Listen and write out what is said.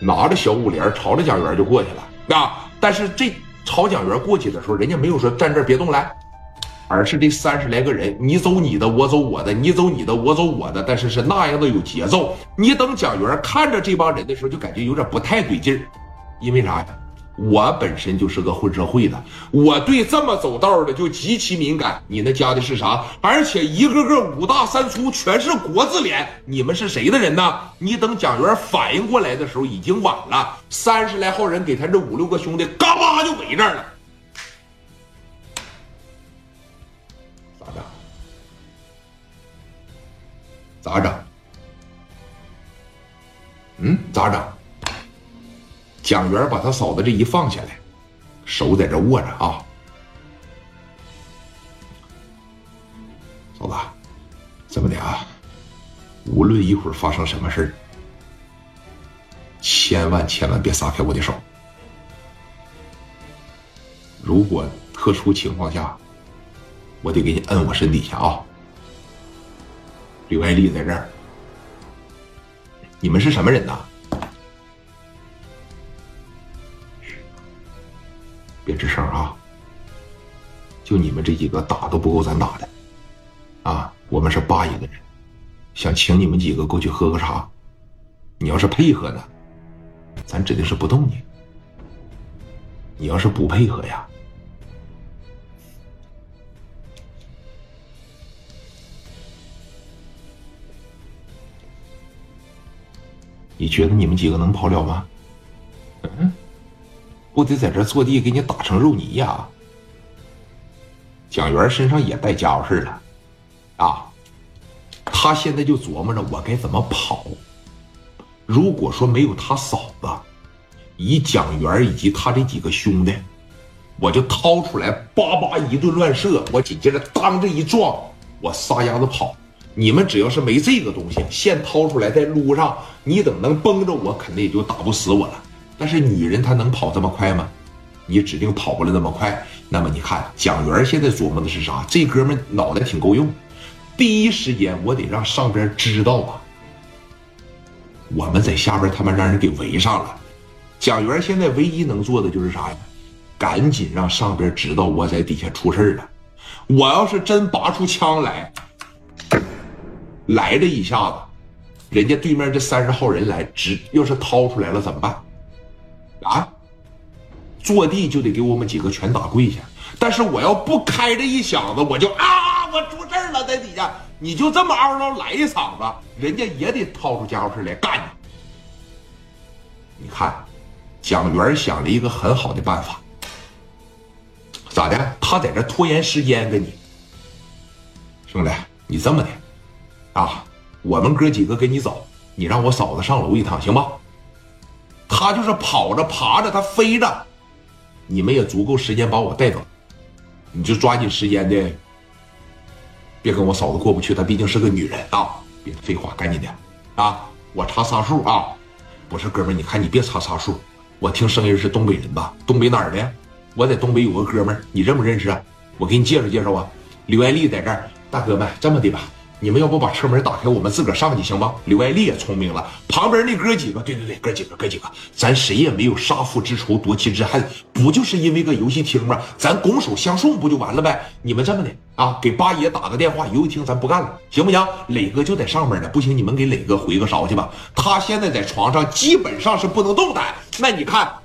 拿着小五连朝着蒋元就过去了啊！但是这朝蒋元过去的时候，人家没有说站这别动来，而是这三十来个人，你走你的，我走我的，你走你的，我走我的，但是是那样的有节奏。你等蒋元看着这帮人的时候，就感觉有点不太对劲儿，因为啥呀？我本身就是个混社会的，我对这么走道的就极其敏感。你那加的是啥？而且一个个五大三粗，全是国字脸。你们是谁的人呢？你等蒋元反应过来的时候，已经晚了。三十来号人给他这五六个兄弟，嘎巴就围这儿了。咋整？咋整？嗯？咋整？蒋元把他嫂子这一放下来，手在这握着啊，嫂子，这么的啊，无论一会儿发生什么事儿，千万千万别撒开我的手。如果特殊情况下，我得给你摁我身底下啊。刘爱丽在这儿，你们是什么人呐？别吱声啊！就你们这几个打都不够咱打的，啊！我们是八一个人，想请你们几个过去喝个茶。你要是配合呢，咱指定是不动你；你要是不配合呀，你觉得你们几个能跑了吗？嗯？不得在这坐地给你打成肉泥呀！蒋元身上也带家伙事了，啊，他现在就琢磨着我该怎么跑。如果说没有他嫂子，以蒋元以及他这几个兄弟，我就掏出来叭叭一顿乱射，我紧接着当这一撞，我撒丫子跑。你们只要是没这个东西，现掏出来再撸上，你等能崩着我，肯定也就打不死我了。但是女人她能跑这么快吗？你指定跑不了那么快。那么你看蒋元现在琢磨的是啥？这哥们脑袋挺够用，第一时间我得让上边知道啊，我们在下边他妈让人给围上了。蒋元现在唯一能做的就是啥呀？赶紧让上边知道我在底下出事了。我要是真拔出枪来，来这一下子，人家对面这三十号人来，直要是掏出来了怎么办？啊！坐地就得给我们几个全打跪下。但是我要不开这一响子，我就啊，我出事了，在底下，你就这么嗷嗷来一嗓子，人家也得掏出家伙事来干你。你看，蒋元想了一个很好的办法，咋的？他在这拖延时间，跟你兄弟，你这么的啊？我们哥几个跟你走，你让我嫂子上楼一趟，行吧？他就是跑着爬着，他飞着，你们也足够时间把我带走，你就抓紧时间的，别跟我嫂子过不去，她毕竟是个女人啊！别废话，赶紧的啊！我查仨数啊！不是哥们，你看你别查仨数，我听声音是东北人吧？东北哪儿的？我在东北有个哥们儿，你认不认识啊？我给你介绍介绍啊！刘爱丽在这儿，大哥们，这么的吧。你们要不把车门打开，我们自个儿上去行吗？刘爱丽也聪明了，旁边那哥几个，对对对，哥几个，哥几个，咱谁也没有杀父之仇，夺妻之恨，不就是因为个游戏厅吗？咱拱手相送不就完了呗？你们这么的啊，给八爷打个电话，游戏厅咱不干了，行不行？磊哥就在上面呢，不行，你们给磊哥回个勺去吧。他现在在床上基本上是不能动弹。那你看。